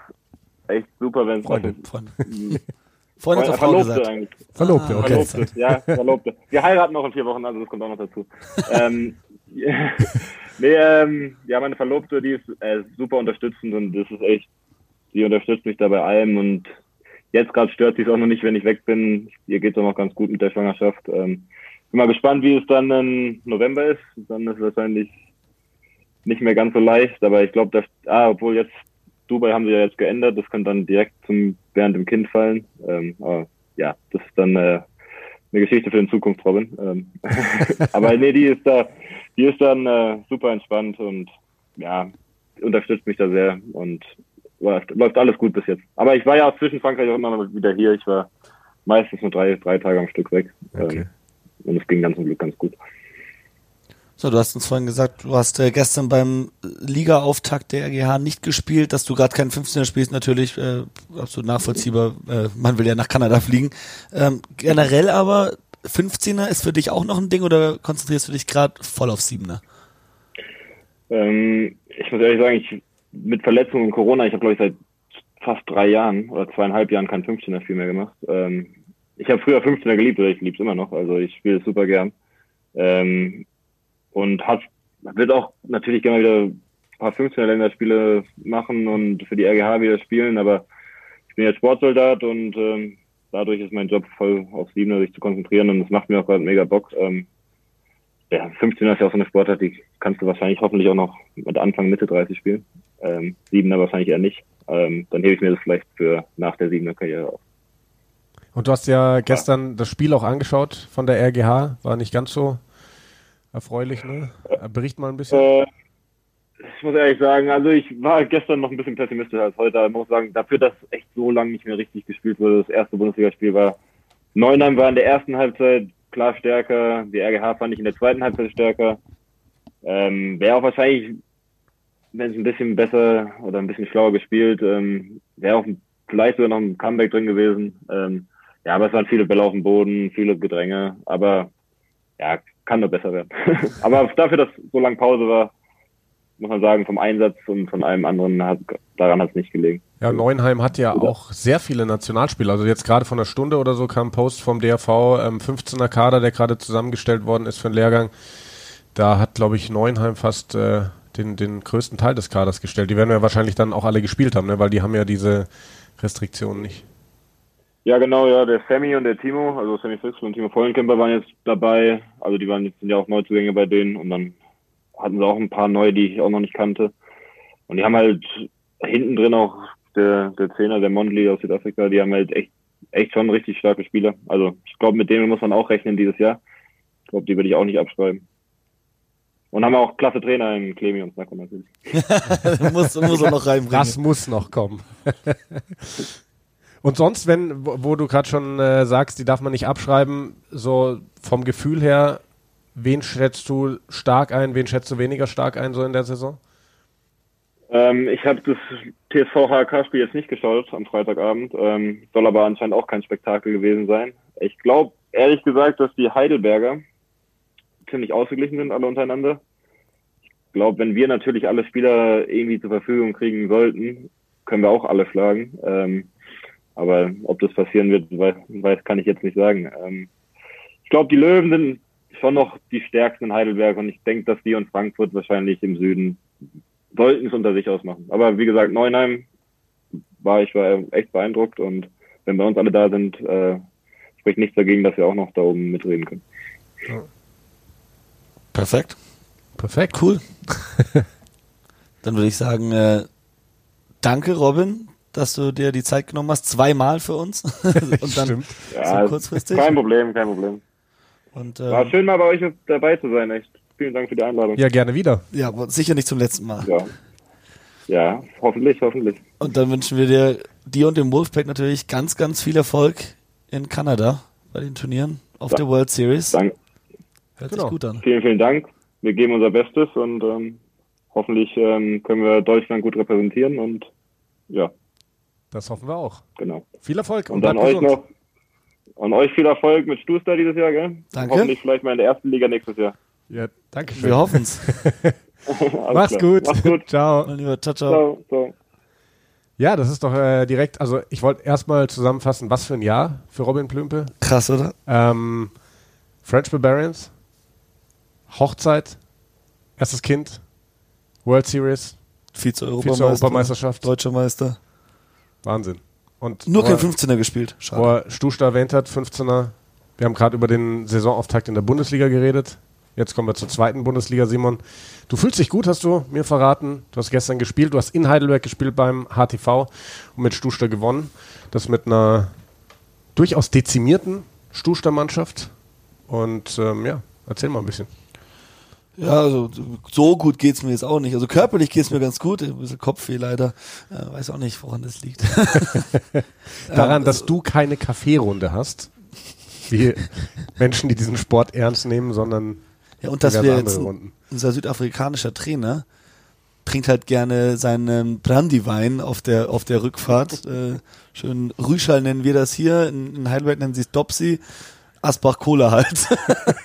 echt super, wenn es Freundin, Freundin. Freundin Frau Verlobte gesagt. eigentlich. Verlobte, ah, okay. Verlobte, ja, Verlobte. Wir heiraten noch in vier Wochen, also das kommt auch noch dazu. ähm, nee, ähm, ja, meine Verlobte, die ist äh, super unterstützend und das ist echt, die unterstützt mich da bei allem und jetzt gerade stört sie es auch noch nicht, wenn ich weg bin. Ihr geht es auch noch ganz gut mit der Schwangerschaft. Ähm, bin mal gespannt, wie es dann im November ist. Dann ist es wahrscheinlich nicht mehr ganz so leicht, aber ich glaube, dass, ah, obwohl jetzt Dubai haben sie ja jetzt geändert, das könnte dann direkt zum während dem Kind fallen. Ähm, aber ja, das ist dann äh, eine Geschichte für den Zukunft, Robin. Ähm, aber nee, die ist da, die ist dann äh, super entspannt und ja, unterstützt mich da sehr und läuft, läuft alles gut bis jetzt. Aber ich war ja auch zwischen Frankreich auch immer wieder hier. Ich war meistens nur drei, drei Tage am Stück weg. Okay. Ähm, und es ging dann zum Glück ganz gut. So, du hast uns vorhin gesagt, du hast äh, gestern beim Liga-Auftakt der RGH nicht gespielt, dass du gerade keinen 15er spielst, natürlich äh, absolut nachvollziehbar. Äh, man will ja nach Kanada fliegen. Ähm, generell aber 15er ist für dich auch noch ein Ding oder konzentrierst du dich gerade voll auf 7er? Ähm, ich muss ehrlich sagen, ich mit Verletzungen und Corona, ich habe glaube ich seit fast drei Jahren oder zweieinhalb Jahren kein 15er Spiel mehr gemacht. Ähm, ich habe früher 15er geliebt oder ich liebe es immer noch, also ich spiele es super gern. Ähm, und hat, wird auch natürlich gerne wieder ein paar 15er Länderspiele machen und für die RGH wieder spielen, aber ich bin jetzt Sportsoldat und ähm, dadurch ist mein Job voll auf Siebener sich zu konzentrieren und es macht mir auch gerade mega Bock. Ähm, ja, 15er ist ja auch so eine Sportart, die kannst du wahrscheinlich hoffentlich auch noch mit Anfang, Mitte 30 spielen. Ähm, Siebener wahrscheinlich eher nicht. Ähm, dann hebe ich mir das vielleicht für nach der Siebener Karriere auf. Und du hast ja gestern ja. das Spiel auch angeschaut von der RGH, war nicht ganz so erfreulich, ne? Bericht mal ein bisschen. Äh, ich muss ehrlich sagen, also ich war gestern noch ein bisschen pessimistischer als heute. Ich muss sagen, dafür, dass echt so lange nicht mehr richtig gespielt wurde, das erste Bundesligaspiel war. Neunheim war in der ersten Halbzeit klar stärker. Die RGH fand ich in der zweiten Halbzeit stärker. Ähm, wäre auch wahrscheinlich, wenn es ein bisschen besser oder ein bisschen schlauer gespielt, ähm, wäre auch vielleicht sogar noch ein Comeback drin gewesen. Ähm, ja, aber es waren viele Bälle auf dem Boden, viele Gedränge, aber ja, kann nur besser werden. aber dafür, dass so lange Pause war, muss man sagen, vom Einsatz und von allem anderen hat, daran hat es nicht gelegen. Ja, Neuenheim hat ja auch sehr viele Nationalspieler. Also jetzt gerade von einer Stunde oder so kam ein Post vom DRV, ähm, 15er Kader, der gerade zusammengestellt worden ist für den Lehrgang. Da hat, glaube ich, Neuenheim fast äh, den, den größten Teil des Kaders gestellt. Die werden ja wahrscheinlich dann auch alle gespielt haben, ne? weil die haben ja diese Restriktionen nicht. Ja, genau, ja, der Sammy und der Timo, also Sammy Fix und Timo Vollenkemper waren jetzt dabei. Also die waren jetzt sind ja auch Neuzugänge bei denen und dann hatten sie auch ein paar neue, die ich auch noch nicht kannte. Und die haben halt hinten drin auch der, der Zehner, der Mondley aus Südafrika, die haben halt echt, echt schon richtig starke Spieler. Also ich glaube, mit denen muss man auch rechnen dieses Jahr. Ich glaube, die würde ich auch nicht abschreiben. Und haben auch klasse Trainer in Clemi und Snacker natürlich. muss, muss er noch reinbringen. Das muss noch kommen. und sonst, wenn, wo, wo du gerade schon äh, sagst, die darf man nicht abschreiben, so vom Gefühl her, wen schätzt du stark ein, wen schätzt du weniger stark ein so in der Saison? Ähm, ich habe das TSV HK-Spiel jetzt nicht geschaut am Freitagabend. Ähm, soll aber anscheinend auch kein Spektakel gewesen sein. Ich glaube, ehrlich gesagt, dass die Heidelberger ziemlich ausgeglichen sind, alle untereinander. Ich glaube, wenn wir natürlich alle Spieler irgendwie zur Verfügung kriegen sollten, können wir auch alle schlagen. Ähm, aber ob das passieren wird, weiß, weiß kann ich jetzt nicht sagen. Ähm, ich glaube, die Löwen sind schon noch die stärksten in Heidelberg und ich denke, dass die und Frankfurt wahrscheinlich im Süden sollten es unter sich ausmachen. Aber wie gesagt, Neuenheim war ich war echt beeindruckt und wenn bei uns alle da sind, äh, spricht nichts dagegen, dass wir auch noch da oben mitreden können. Ja. Perfekt. Perfekt. Cool. Dann würde ich sagen, äh, danke Robin, dass du dir die Zeit genommen hast, zweimal für uns. und dann Stimmt. Ja, so kurzfristig. Kein Problem, kein Problem. Und, ähm, War schön mal bei euch dabei zu sein, echt. Vielen Dank für die Einladung. Ja, gerne wieder. Ja, aber sicher nicht zum letzten Mal. Ja. Ja, hoffentlich, hoffentlich. Und dann wünschen wir dir, dir und dem Wolfpack natürlich ganz, ganz viel Erfolg in Kanada bei den Turnieren auf ja. der World Series. Danke. Hört genau. sich gut an. Vielen, vielen Dank. Wir geben unser Bestes und ähm, hoffentlich ähm, können wir Deutschland gut repräsentieren und ja. Das hoffen wir auch. Genau. Viel Erfolg und, und dann euch noch und euch viel Erfolg mit Stuster dieses Jahr, gell? Danke. Hoffentlich vielleicht mal in der ersten Liga nächstes Jahr. Ja, danke schön. Wir hoffen es. Mach's gut. Mach's gut. ciao. Mein ciao, ciao. ciao, ciao. Ja, das ist doch äh, direkt, also ich wollte erstmal zusammenfassen, was für ein Jahr für Robin Plümpe. Krass, oder? Ähm, French Barbarians, Hochzeit, erstes Kind, World Series, Vize-Europameisterschaft, Vize Deutscher Meister. Wahnsinn. Und Nur kein 15er gespielt. Schade. Wo Stusta erwähnt hat, 15er. Wir haben gerade über den Saisonauftakt in der Bundesliga geredet. Jetzt kommen wir zur zweiten Bundesliga, Simon. Du fühlst dich gut, hast du mir verraten. Du hast gestern gespielt. Du hast in Heidelberg gespielt beim HTV und mit Stuster gewonnen. Das mit einer durchaus dezimierten Stuster-Mannschaft. Und ähm, ja, erzähl mal ein bisschen. Ja, also so gut geht's mir jetzt auch nicht. Also körperlich geht's mir ganz gut, ein bisschen Kopfweh leider. Äh, weiß auch nicht, woran das liegt. Daran, dass du keine Kaffeerunde hast, wie Menschen, die diesen Sport ernst nehmen, sondern ja, und dass wir jetzt ein, unser südafrikanischer Trainer trinkt halt gerne seinen Brandywein auf der auf der Rückfahrt. äh, schön Rüschal nennen wir das hier. In, in Heidelberg nennen sie es Dopsy. Asbach Cola halt.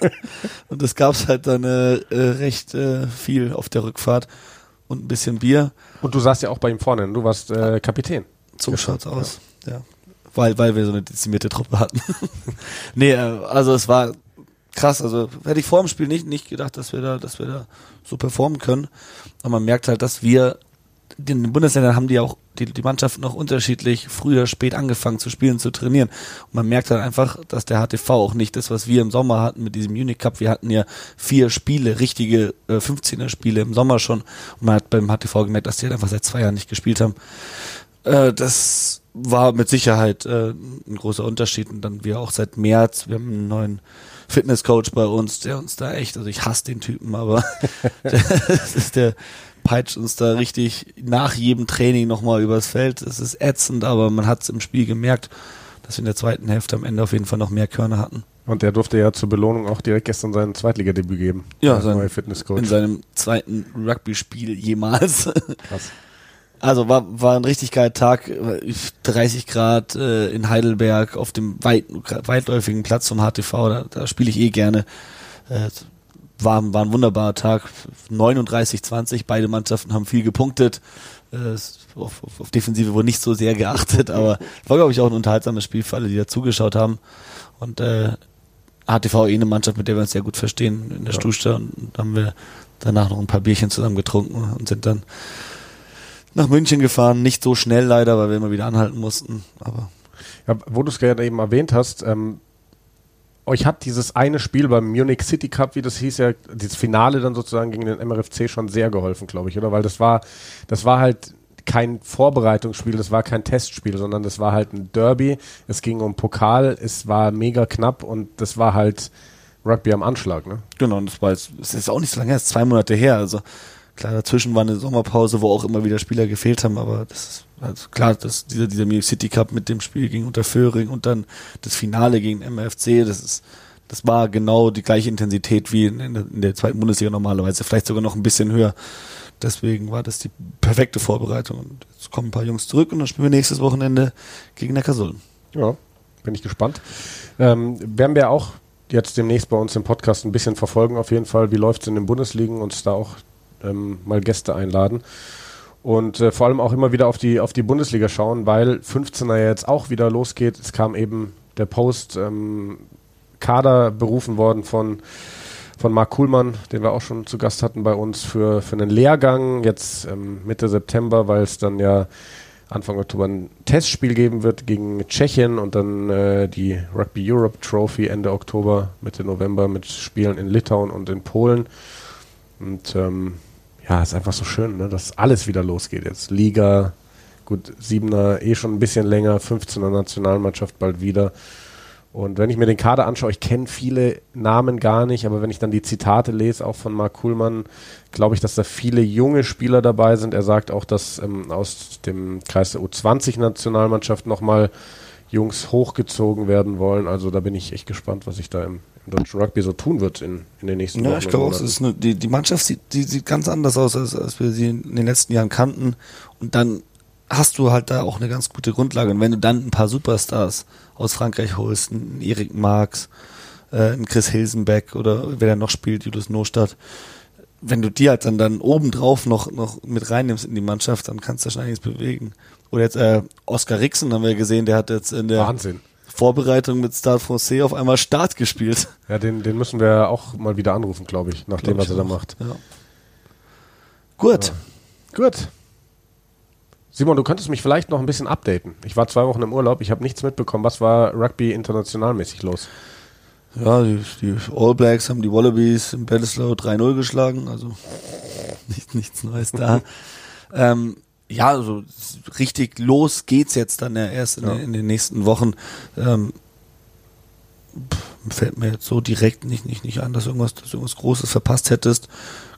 und das gab's halt dann äh, äh, recht äh, viel auf der Rückfahrt und ein bisschen Bier. Und du saßt ja auch bei ihm vorne, du warst äh, Kapitän. So schaut's aus, ja. ja. Weil, weil wir so eine dezimierte Truppe hatten. nee, äh, also es war krass. Also hätte ich vor dem Spiel nicht, nicht gedacht, dass wir da, dass wir da so performen können. Aber man merkt halt, dass wir den Bundesländern haben die auch die, die Mannschaften noch unterschiedlich früh oder spät angefangen zu spielen, zu trainieren. Und man merkt halt einfach, dass der HTV auch nicht das, was wir im Sommer hatten mit diesem Unicup. Wir hatten ja vier Spiele, richtige äh, 15er Spiele im Sommer schon. Und man hat beim HTV gemerkt, dass die halt einfach seit zwei Jahren nicht gespielt haben. Äh, das war mit Sicherheit äh, ein großer Unterschied. Und dann wir auch seit März, wir haben einen neuen Fitnesscoach bei uns, der uns da echt, also ich hasse den Typen, aber das ist der peitscht uns da richtig nach jedem Training nochmal übers Feld. Es ist ätzend, aber man hat es im Spiel gemerkt, dass wir in der zweiten Hälfte am Ende auf jeden Fall noch mehr Körner hatten. Und der durfte ja zur Belohnung auch direkt gestern sein Zweitligadebüt geben. Ja, sein, Fitnesscoach. in seinem zweiten Rugby-Spiel jemals. Krass. Also war, war ein richtig geiler Tag, 30 Grad äh, in Heidelberg auf dem weit, weitläufigen Platz vom HTV, da, da spiele ich eh gerne. Äh, war, war ein wunderbarer Tag, 39-20, beide Mannschaften haben viel gepunktet. Äh, auf, auf, auf Defensive wurde nicht so sehr geachtet, aber war, glaube ich, auch ein unterhaltsames Spiel für alle, die da zugeschaut haben. Und äh, HTV eh eine Mannschaft, mit der wir uns sehr gut verstehen in der ja. Stuste und haben wir danach noch ein paar Bierchen zusammen getrunken und sind dann nach München gefahren. Nicht so schnell leider, weil wir immer wieder anhalten mussten. Aber ja, wo du es gerade eben erwähnt hast, ähm, euch hat dieses eine Spiel beim Munich City Cup, wie das hieß ja, dieses Finale dann sozusagen gegen den MRFC schon sehr geholfen, glaube ich, oder? Weil das war, das war halt kein Vorbereitungsspiel, das war kein Testspiel, sondern das war halt ein Derby. Es ging um Pokal, es war mega knapp und das war halt Rugby am Anschlag, ne? Genau, und das war jetzt, es ist auch nicht so lange es ist zwei Monate her. Also klar, dazwischen war eine Sommerpause, wo auch immer wieder Spieler gefehlt haben, aber das ist also klar, dass dieser, dieser Munich City Cup mit dem Spiel gegen Unterföhring und dann das Finale gegen MFC, das ist, das war genau die gleiche Intensität wie in, in der zweiten Bundesliga normalerweise, vielleicht sogar noch ein bisschen höher. Deswegen war das die perfekte Vorbereitung. Und jetzt kommen ein paar Jungs zurück und dann spielen wir nächstes Wochenende gegen Neckarsulm. Ja, bin ich gespannt. Ähm, werden wir auch jetzt demnächst bei uns im Podcast ein bisschen verfolgen, auf jeden Fall. Wie läuft es in den Bundesligen? Uns da auch ähm, mal Gäste einladen. Und äh, vor allem auch immer wieder auf die, auf die Bundesliga schauen, weil 15er jetzt auch wieder losgeht. Es kam eben der Post ähm, berufen worden von von Marc Kuhlmann, den wir auch schon zu Gast hatten bei uns für, für einen Lehrgang, jetzt ähm, Mitte September, weil es dann ja Anfang Oktober ein Testspiel geben wird gegen Tschechien und dann äh, die Rugby Europe Trophy Ende Oktober, Mitte November mit Spielen in Litauen und in Polen. Und ähm, ja, ist einfach so schön, ne, dass alles wieder losgeht jetzt. Liga, gut, Siebener eh schon ein bisschen länger, 15er Nationalmannschaft bald wieder. Und wenn ich mir den Kader anschaue, ich kenne viele Namen gar nicht, aber wenn ich dann die Zitate lese, auch von Marc Kuhlmann, glaube ich, dass da viele junge Spieler dabei sind. Er sagt auch, dass ähm, aus dem Kreis der U20-Nationalmannschaft nochmal Jungs hochgezogen werden wollen. Also da bin ich echt gespannt, was sich da im, deutschen Rugby so tun wird in, in den nächsten Jahren. Ja, ich glaube auch, eine, die, die Mannschaft sieht, die sieht ganz anders aus, als, als wir sie in den letzten Jahren kannten. Und dann hast du halt da auch eine ganz gute Grundlage. Und wenn du dann ein paar Superstars aus Frankreich holst, einen Erik Marx, äh, einen Chris Hilsenbeck oder wer da noch spielt, Julius Nostadt, wenn du die halt dann, dann obendrauf noch, noch mit reinnimmst in die Mannschaft, dann kannst du schon einiges bewegen. Oder jetzt äh, Oscar Rixen haben wir gesehen, der hat jetzt in der Wahnsinn. Vorbereitung mit Stade Francais auf einmal Start gespielt. Ja, den, den müssen wir auch mal wieder anrufen, glaube ich, nach dem, was er da macht. Ja. Gut. Ja. Gut. Simon, du könntest mich vielleicht noch ein bisschen updaten. Ich war zwei Wochen im Urlaub, ich habe nichts mitbekommen. Was war Rugby internationalmäßig los? Ja, die, die, All Blacks haben die Wallabies im Bledisloe 3-0 geschlagen, also nicht, nichts Neues da. ähm, ja, also richtig los geht's jetzt dann ja erst in, ja. Den, in den nächsten Wochen. Ähm, fällt mir jetzt so direkt nicht, nicht, nicht an, dass irgendwas, dass du irgendwas Großes verpasst hättest.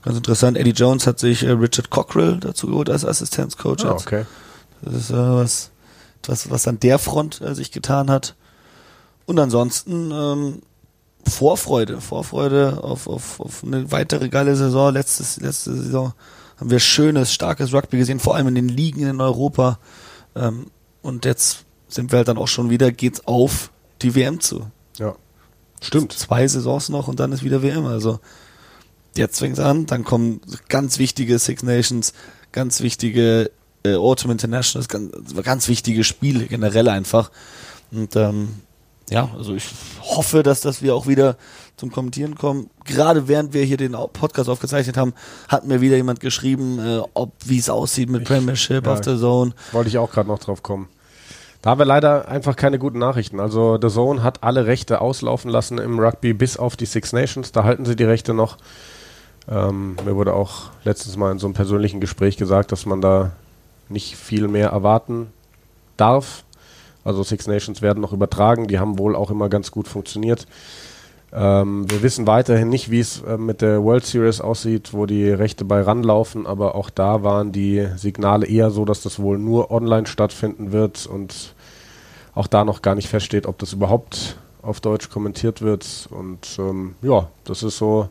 Ganz interessant. Eddie Jones hat sich äh, Richard Cockrell dazu geholt als Assistenzcoach. Ah, okay. Das ist äh, was, was, was an der Front äh, sich getan hat. Und ansonsten ähm, Vorfreude, Vorfreude auf, auf, auf eine weitere geile Saison. Letztes, letzte Saison haben wir schönes, starkes Rugby gesehen, vor allem in den Ligen in Europa. Ähm, und jetzt sind wir halt dann auch schon wieder, geht's auf die WM zu. Ja. Stimmt. Zwei Saisons noch und dann ist wieder WM. Also jetzt fängt's an, dann kommen ganz wichtige Six Nations, ganz wichtige äh, Autumn Internationals, ganz, ganz wichtige Spiele generell einfach. Und ähm, ja, also ich hoffe, dass, dass wir auch wieder zum Kommentieren kommen. Gerade während wir hier den Podcast aufgezeichnet haben, hat mir wieder jemand geschrieben, äh, ob wie es aussieht mit ich, Premiership ja, auf der Zone. Wollte ich auch gerade noch drauf kommen. Da haben wir leider einfach keine guten Nachrichten. Also The Zone hat alle Rechte auslaufen lassen im Rugby bis auf die Six Nations. Da halten sie die Rechte noch. Ähm, mir wurde auch letztens mal in so einem persönlichen Gespräch gesagt, dass man da nicht viel mehr erwarten darf. Also Six Nations werden noch übertragen, die haben wohl auch immer ganz gut funktioniert. Ähm, wir wissen weiterhin nicht, wie es äh, mit der World Series aussieht, wo die Rechte bei ranlaufen, aber auch da waren die Signale eher so, dass das wohl nur online stattfinden wird und auch da noch gar nicht feststeht, ob das überhaupt auf Deutsch kommentiert wird. Und ähm, ja, das ist so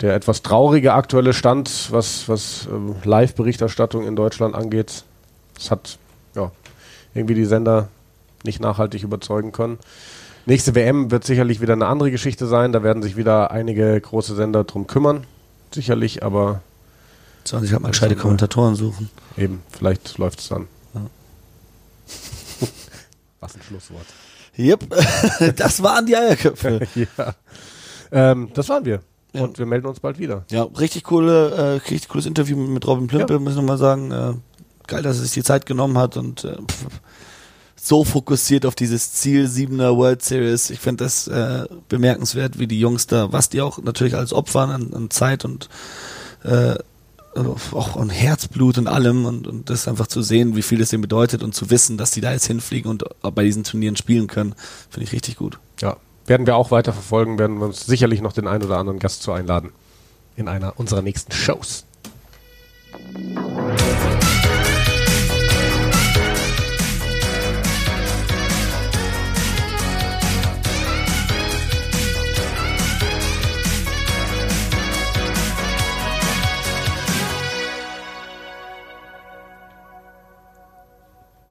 der etwas traurige aktuelle Stand, was, was ähm, Live-Berichterstattung in Deutschland angeht. Es hat ja, irgendwie die Sender nicht nachhaltig überzeugen können. Nächste WM wird sicherlich wieder eine andere Geschichte sein. Da werden sich wieder einige große Sender drum kümmern. Sicherlich, aber. Sollen sich halt mal gescheite Kommentatoren suchen. Eben, vielleicht läuft es dann. Ja. Was ein Schlusswort. Yep, das waren die Eierköpfe. ja. Ähm, das waren wir. Ja. Und wir melden uns bald wieder. Ja, richtig coole, äh, richtig cooles Interview mit Robin Plimpe, ja. muss ich nochmal sagen. Äh, geil, dass er sich die Zeit genommen hat und äh, pff, so fokussiert auf dieses Ziel siebener World Series. Ich finde das äh, bemerkenswert, wie die Jungs da, was die auch natürlich als Opfer an, an Zeit und äh, auch an Herzblut und allem und, und das einfach zu sehen, wie viel das denen bedeutet und zu wissen, dass die da jetzt hinfliegen und bei diesen Turnieren spielen können, finde ich richtig gut. Ja, werden wir auch weiter verfolgen, werden wir uns sicherlich noch den einen oder anderen Gast zu einladen in einer unserer nächsten Shows.